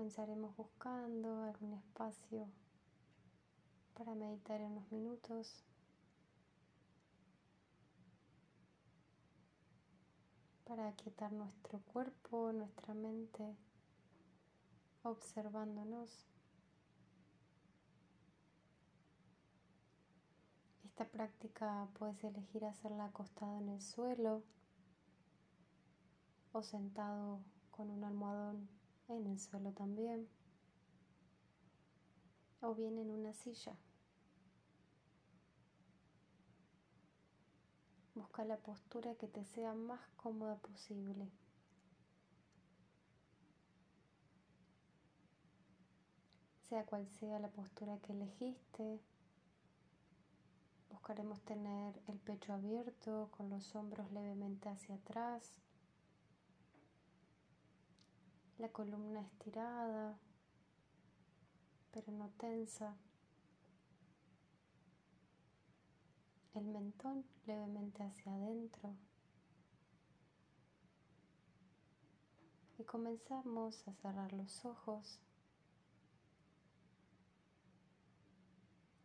Comenzaremos buscando algún espacio para meditar en unos minutos. Para aquietar nuestro cuerpo, nuestra mente, observándonos. Esta práctica puedes elegir hacerla acostado en el suelo o sentado con un almohadón en el suelo también o bien en una silla. Busca la postura que te sea más cómoda posible. Sea cual sea la postura que elegiste, buscaremos tener el pecho abierto con los hombros levemente hacia atrás, la columna estirada, pero no tensa. El mentón levemente hacia adentro. Y comenzamos a cerrar los ojos.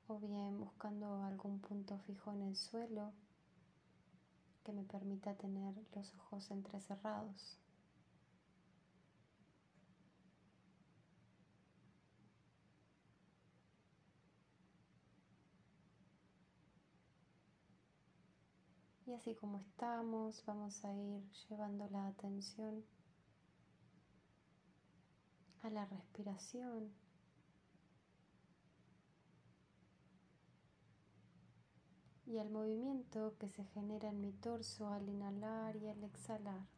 O bien buscando algún punto fijo en el suelo que me permita tener los ojos entrecerrados. Y así como estamos, vamos a ir llevando la atención a la respiración. Y al movimiento que se genera en mi torso al inhalar y al exhalar.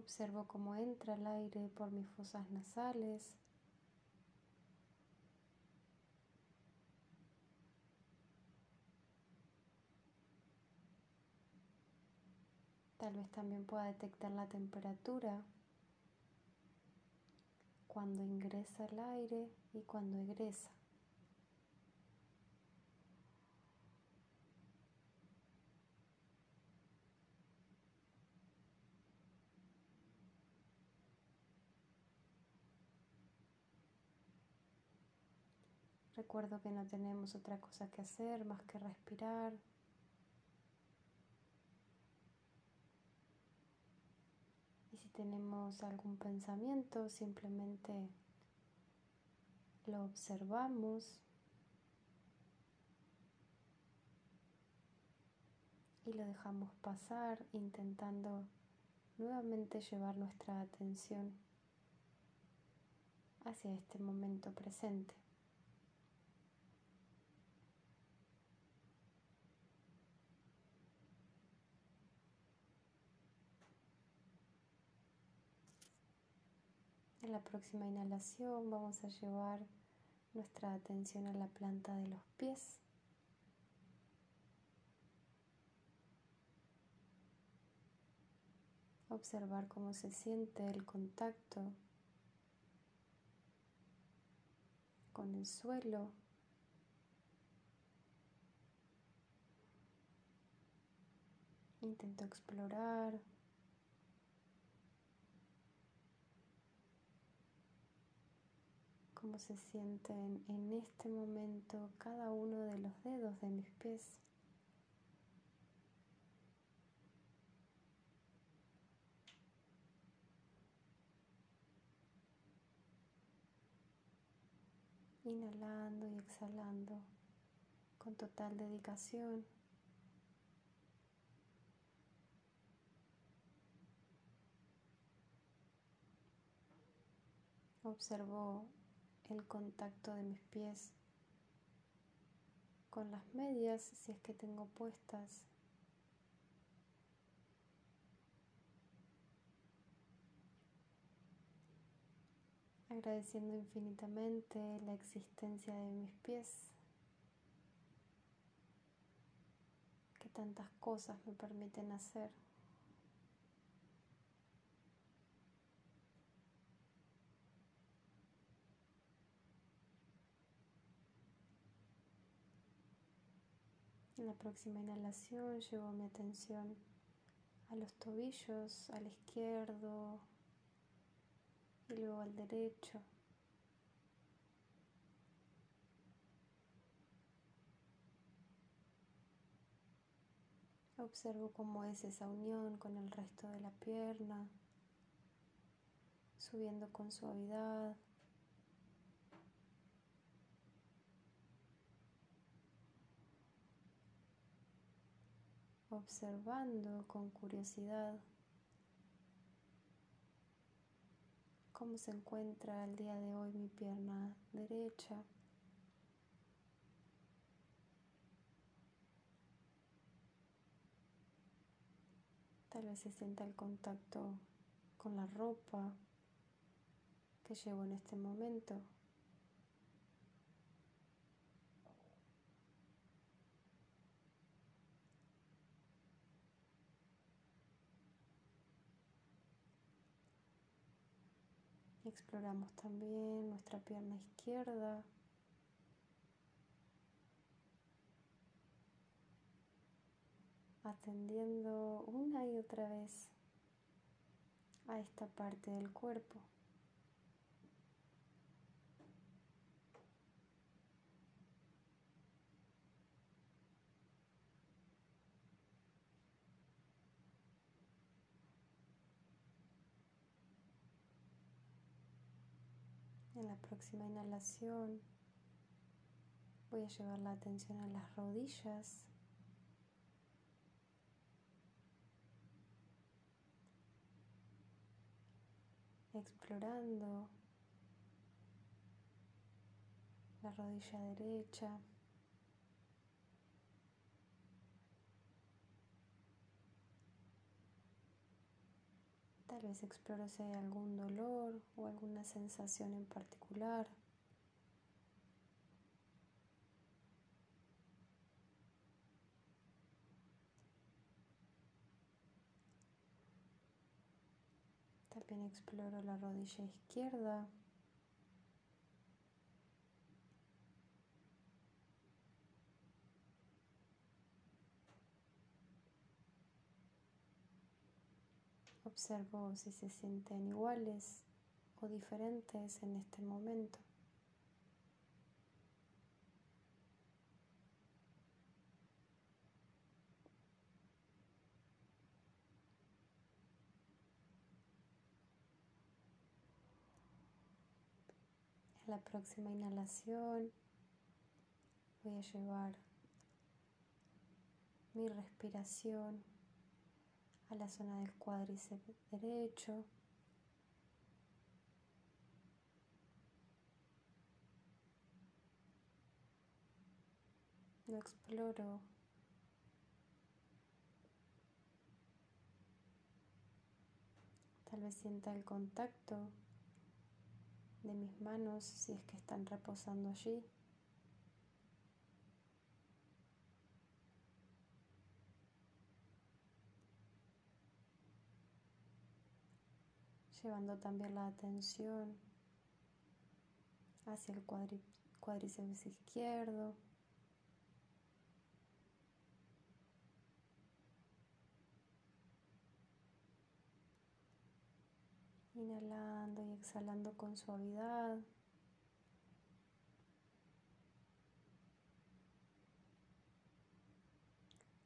Observo cómo entra el aire por mis fosas nasales. Tal vez también pueda detectar la temperatura cuando ingresa el aire y cuando egresa. Recuerdo que no tenemos otra cosa que hacer más que respirar. Y si tenemos algún pensamiento, simplemente lo observamos y lo dejamos pasar intentando nuevamente llevar nuestra atención hacia este momento presente. En la próxima inhalación vamos a llevar nuestra atención a la planta de los pies. Observar cómo se siente el contacto con el suelo. Intento explorar cómo se sienten en este momento cada uno de los dedos de mis pies. Inhalando y exhalando con total dedicación. Observo el contacto de mis pies con las medias si es que tengo puestas. Agradeciendo infinitamente la existencia de mis pies, que tantas cosas me permiten hacer. En la próxima inhalación llevo mi atención a los tobillos, al izquierdo y luego al derecho. Observo cómo es esa unión con el resto de la pierna, subiendo con suavidad. Observando con curiosidad cómo se encuentra el día de hoy mi pierna derecha. Tal vez se sienta el contacto con la ropa que llevo en este momento. Exploramos también nuestra pierna izquierda. atendiendo una y otra vez a esta parte del cuerpo. En la próxima inhalación voy a llevar la atención a las rodillas. explorando la rodilla derecha. Tal vez hay algún dolor o alguna sensación en particular. También exploro la rodilla izquierda. Observo si se sienten iguales o diferentes en este momento. En la próxima inhalación voy a llevar mi respiración a la zona del cuádriceps derecho. Lo exploro. Tal vez sienta el contacto de mis manos si es que están reposando allí. Llevando también la atención hacia el cuádriceps izquierdo. Inhalando y exhalando con suavidad.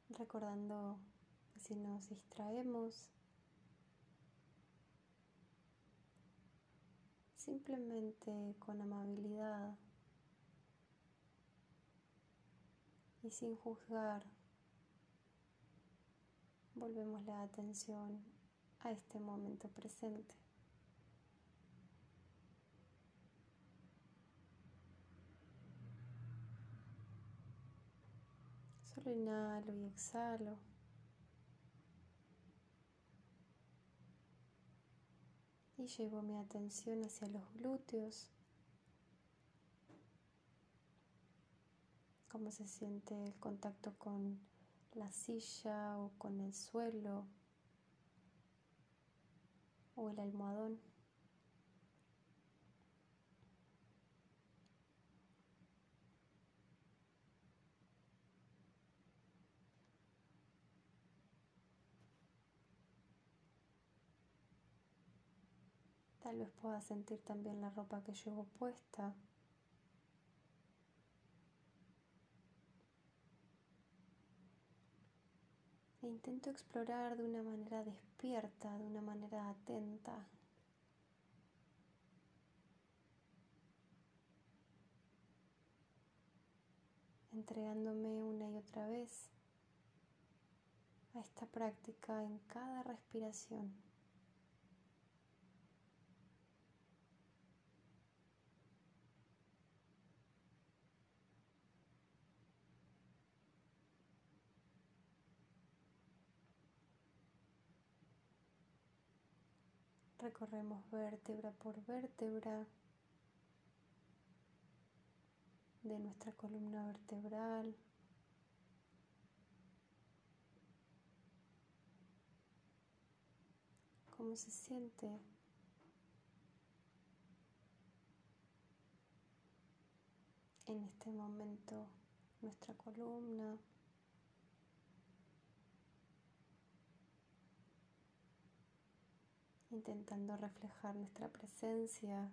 Recordando que si nos distraemos, simplemente con amabilidad y sin juzgar, volvemos la atención a este momento presente. Solo inhalo y exhalo. Y llevo mi atención hacia los glúteos, cómo se siente el contacto con la silla o con el suelo o el almohadón. Tal vez puedas sentir también la ropa que llevo puesta. E intento explorar de una manera despierta, de una manera atenta. entregándome una y otra vez a esta práctica en cada respiración. Recorremos vértebra por vértebra de nuestra columna vertebral. ¿Cómo se siente? En este momento nuestra columna. Intentando reflejar nuestra presencia,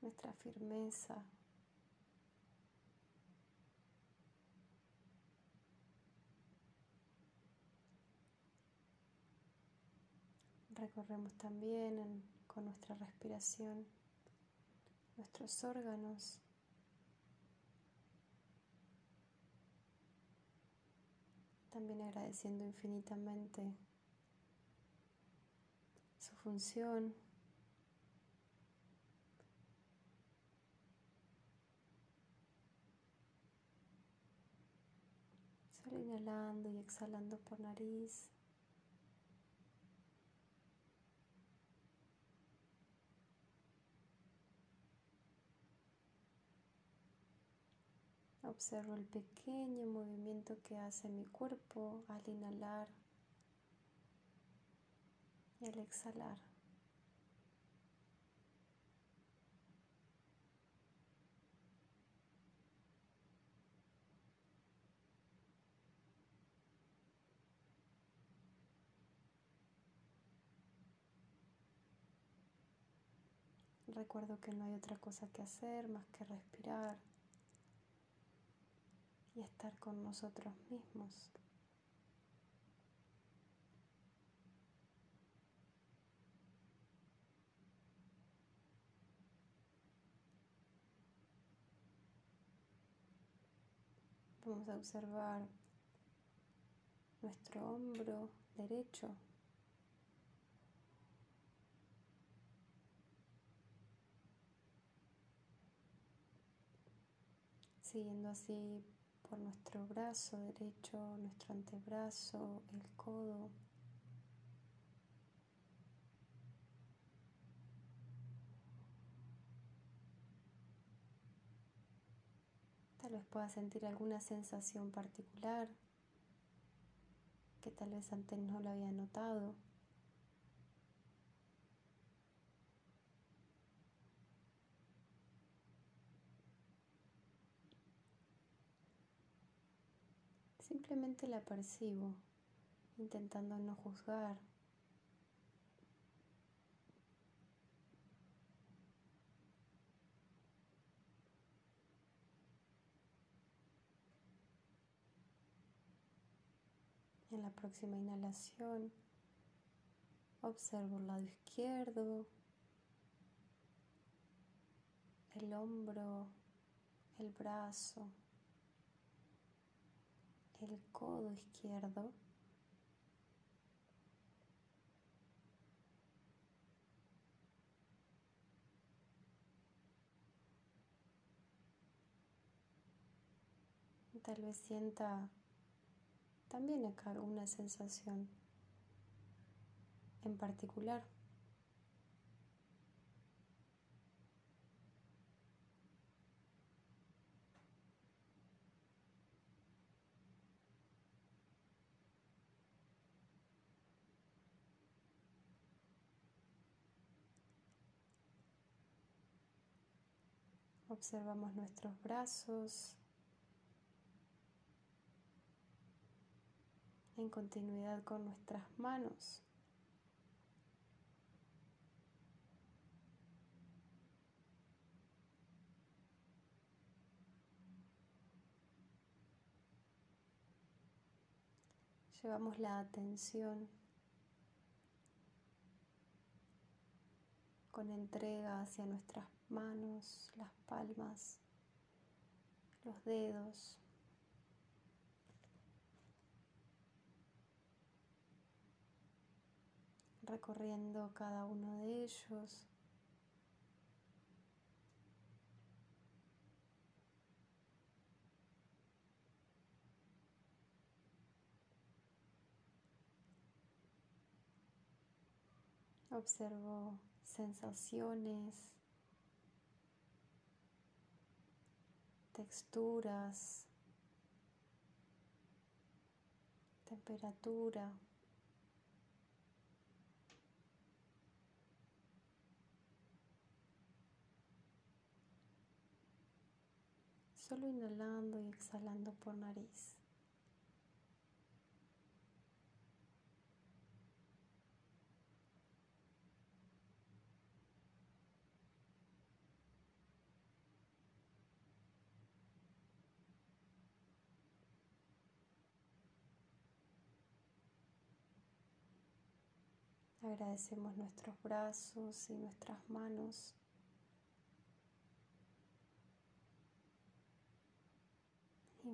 nuestra firmeza. Recorremos también con nuestra respiración nuestros órganos. También agradeciendo infinitamente función. Solo inhalando y exhalando por nariz. Observo el pequeño movimiento que hace mi cuerpo al inhalar y al exhalar. Recuerdo que no hay otra cosa que hacer más que respirar y estar con nosotros mismos. Vamos a observar nuestro hombro derecho. Siguiendo así por nuestro brazo derecho, nuestro antebrazo, el codo. Tal vez puedas sentir alguna sensación particular que tal vez antes no lo había notado. Simplemente la percibo, intentando no juzgar. Próxima inhalación, observo el lado izquierdo, el hombro, el brazo, el codo izquierdo. Tal vez sienta también acá alguna sensación en particular. Observamos nuestros brazos en continuidad con nuestras manos. Llevamos la atención con entrega hacia nuestras manos, las palmas, los dedos. Recorriendo cada uno de ellos. Observo sensaciones, texturas, temperatura. Solo inhalando y exhalando por nariz. Agradecemos nuestros brazos y nuestras manos.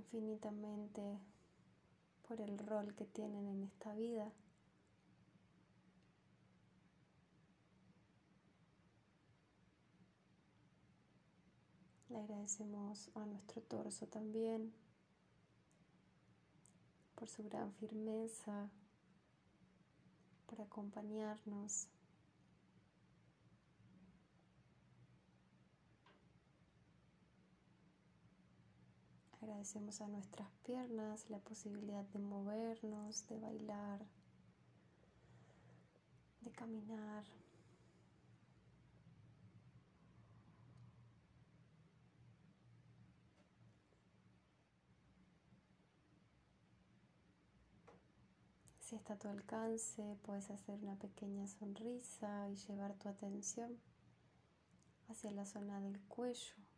Infinitamente por el rol que tienen en esta vida. Le agradecemos a nuestro torso también por su gran firmeza, por acompañarnos. Agradecemos a nuestras piernas la posibilidad de movernos, de bailar, de caminar. Si está a tu alcance, puedes hacer una pequeña sonrisa y llevar tu atención hacia la zona del cuello.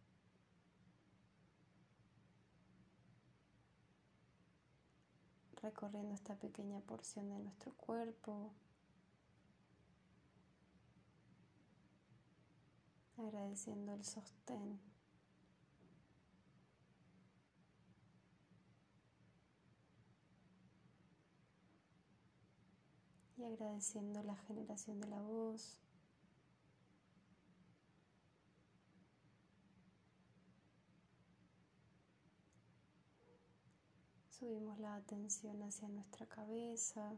Recorriendo esta pequeña porción de nuestro cuerpo. Agradeciendo el sostén. y agradeciendo la generación de la voz. Subimos la atención hacia nuestra cabeza.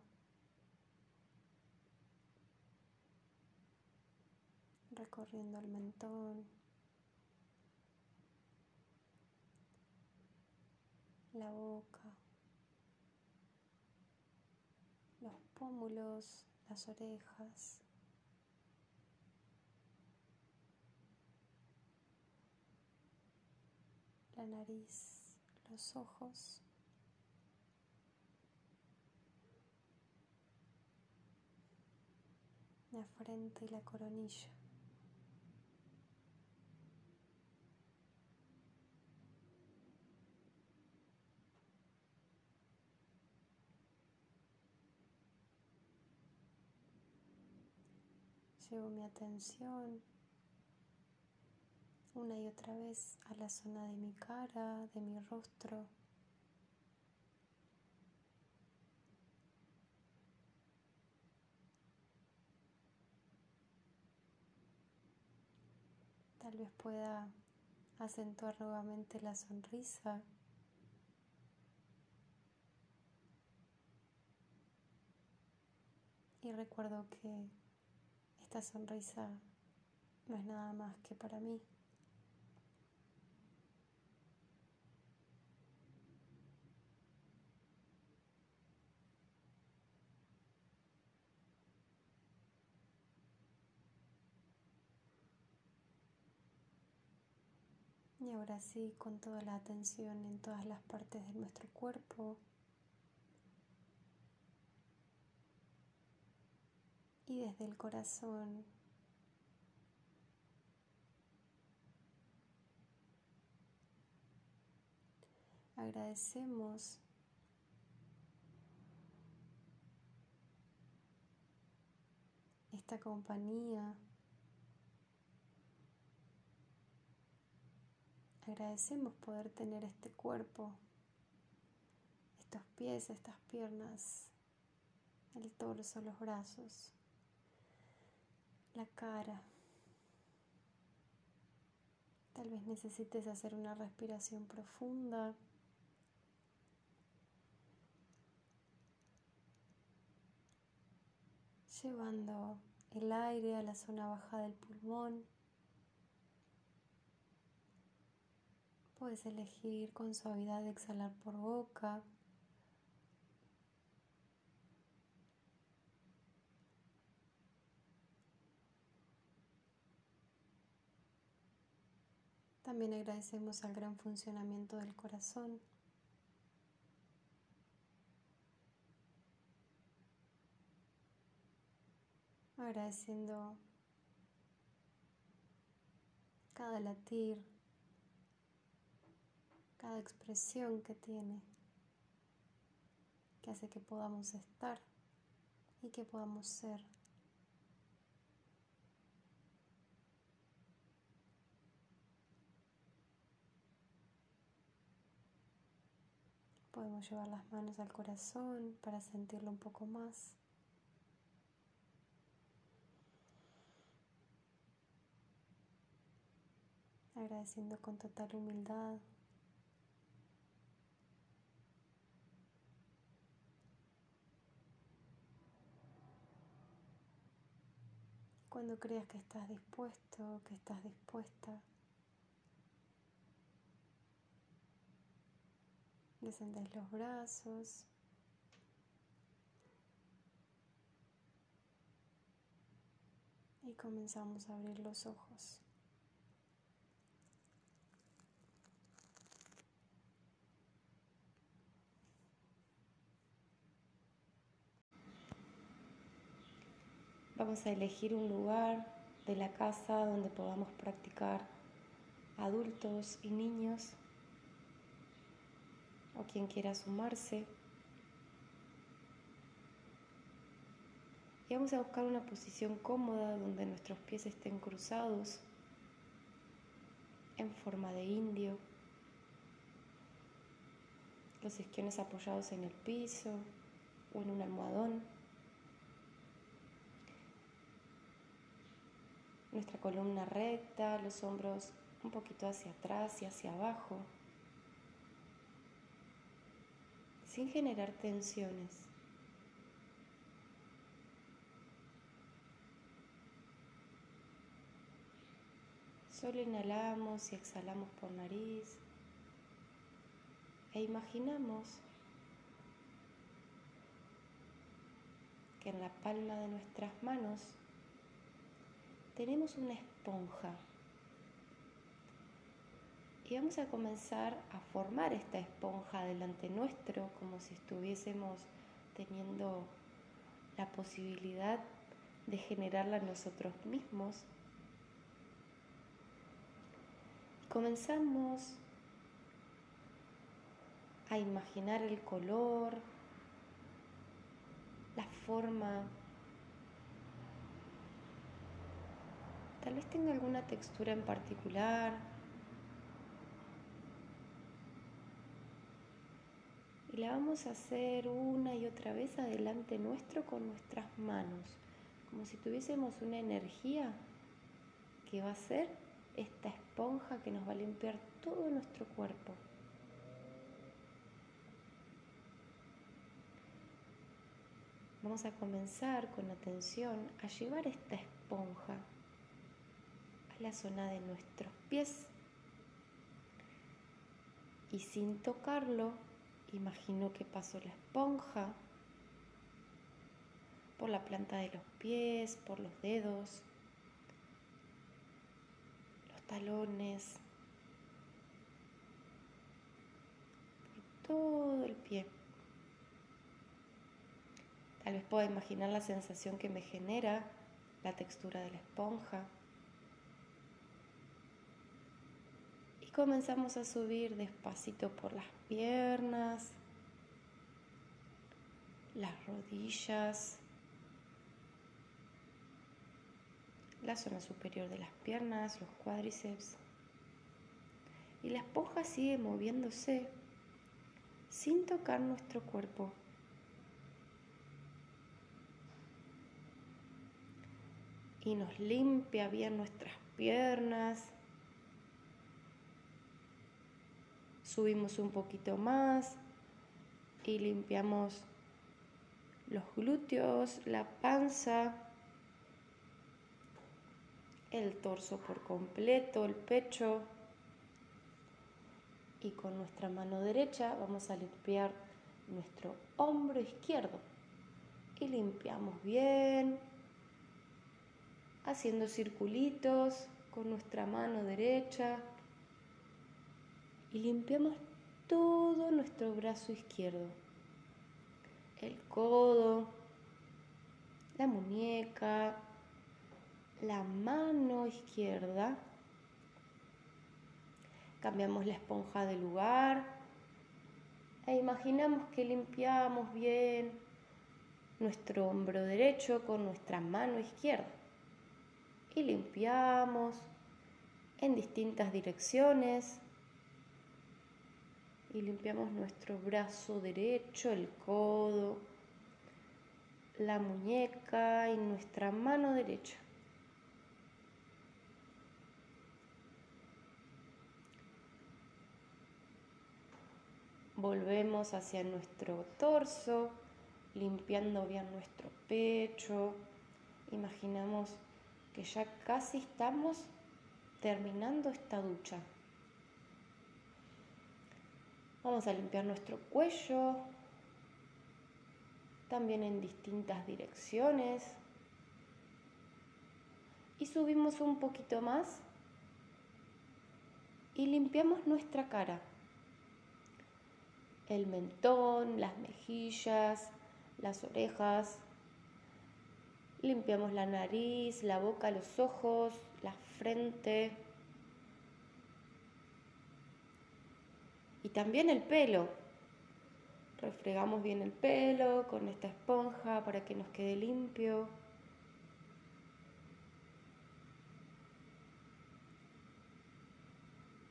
Recorriendo el mentón. La boca. pómulos, las orejas. La nariz, los ojos. La frente y la coronilla. Llevo mi atención una y otra vez a la zona de mi cara, de mi rostro. Tal vez pueda acentuar nuevamente la sonrisa. Y recuerdo que esta sonrisa no es nada más que para mí. Y ahora sí, con toda la atención en todas las partes de nuestro cuerpo. Y desde el corazón agradecemos esta compañía Agradecemos poder tener este cuerpo, estos pies, estas piernas, el torso, los brazos, la cara. Tal vez necesites hacer una respiración profunda. Llevando el aire a la zona baja del pulmón. Puedes elegir con suavidad exhalar por boca. También agradecemos al gran funcionamiento del corazón. Agradeciendo cada latir, cada expresión que tiene, que hace que podamos estar y que podamos ser. Podemos llevar las manos al corazón para sentirlo un poco más. Agradeciendo con total humildad. Cuando creas que estás dispuesto, que estás dispuesta, Descendés los brazos. Y comenzamos a abrir los ojos. Vamos a elegir un lugar de la casa donde podamos practicar adultos y niños o quien quiera sumarse. Y vamos a buscar una posición cómoda donde nuestros pies estén cruzados en forma de indio, los isquiones apoyados en el piso o en un almohadón. Nuestra columna recta, los hombros un poquito hacia atrás y hacia abajo. sin generar tensiones. Solo inhalamos y exhalamos por nariz e imaginamos que en la palma de nuestras manos tenemos una esponja y vamos a comenzar a formar esta esponja delante nuestro como si estuviésemos teniendo la posibilidad de generarla nosotros mismos. Comenzamos a imaginar el color, la forma. Tal vez tenga alguna textura en particular. y la vamos a hacer una y otra vez adelante nuestro con nuestras manos, como si tuviésemos una energía que va a ser esta esponja que nos va a limpiar todo nuestro cuerpo. Vamos a comenzar con atención a llevar esta esponja la zona de nuestros pies y sin tocarlo Imagino que pasó la esponja por la planta de los pies, por los dedos, los talones, todo el pie. Tal vez pueda imaginar la sensación que me genera la textura de la esponja. Comenzamos a subir despacito por las piernas, las rodillas, la zona superior de las piernas, los cuádriceps. Y la esponja sigue moviéndose sin tocar nuestro cuerpo. Y nos limpia bien nuestras piernas. Subimos un poquito más y limpiamos los glúteos, la panza, el torso por completo, el pecho. Y con nuestra mano derecha vamos a limpiar nuestro hombro izquierdo. Y limpiamos bien, haciendo circulitos con nuestra mano derecha. Y limpiamos todo nuestro brazo izquierdo. El codo, la muñeca, la mano izquierda. Cambiamos la esponja de lugar e imaginamos que limpiamos bien nuestro hombro derecho con nuestra mano izquierda. Y limpiamos en distintas direcciones y limpiamos nuestro brazo derecho, el codo, la muñeca y nuestra mano derecha. Volvemos hacia nuestro torso, limpiando bien nuestro pecho. Imaginamos que ya casi estamos terminando esta ducha. Vamos a limpiar nuestro cuello, también en distintas direcciones. Y subimos un poquito más y limpiamos nuestra cara. El mentón, las mejillas, las orejas. Limpiamos la nariz, la boca, los ojos, la frente. También el pelo. Refregamos bien el pelo con esta esponja para que nos quede limpio.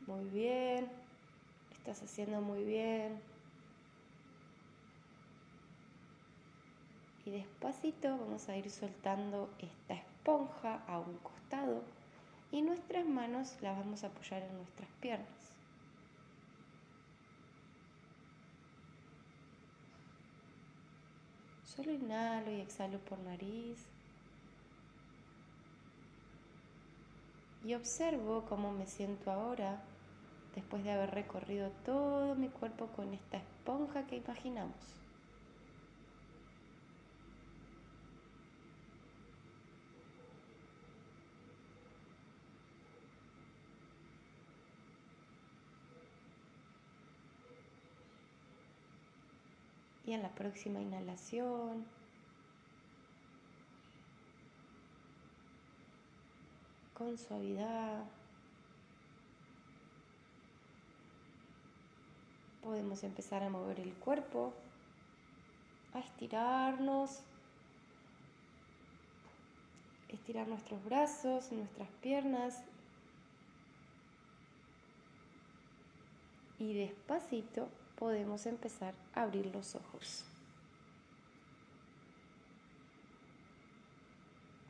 Muy bien. Estás haciendo muy bien. Y despacito vamos a ir soltando esta esponja a un costado y nuestras manos las vamos a apoyar en nuestras piernas. Solo inhalo y exhalo por nariz. Y observo cómo me siento ahora después de haber recorrido todo mi cuerpo con esta esponja que imaginamos. Y en la próxima inhalación, con suavidad, podemos empezar a mover el cuerpo, a estirarnos, estirar nuestros brazos, nuestras piernas. Y despacito podemos empezar a abrir los ojos.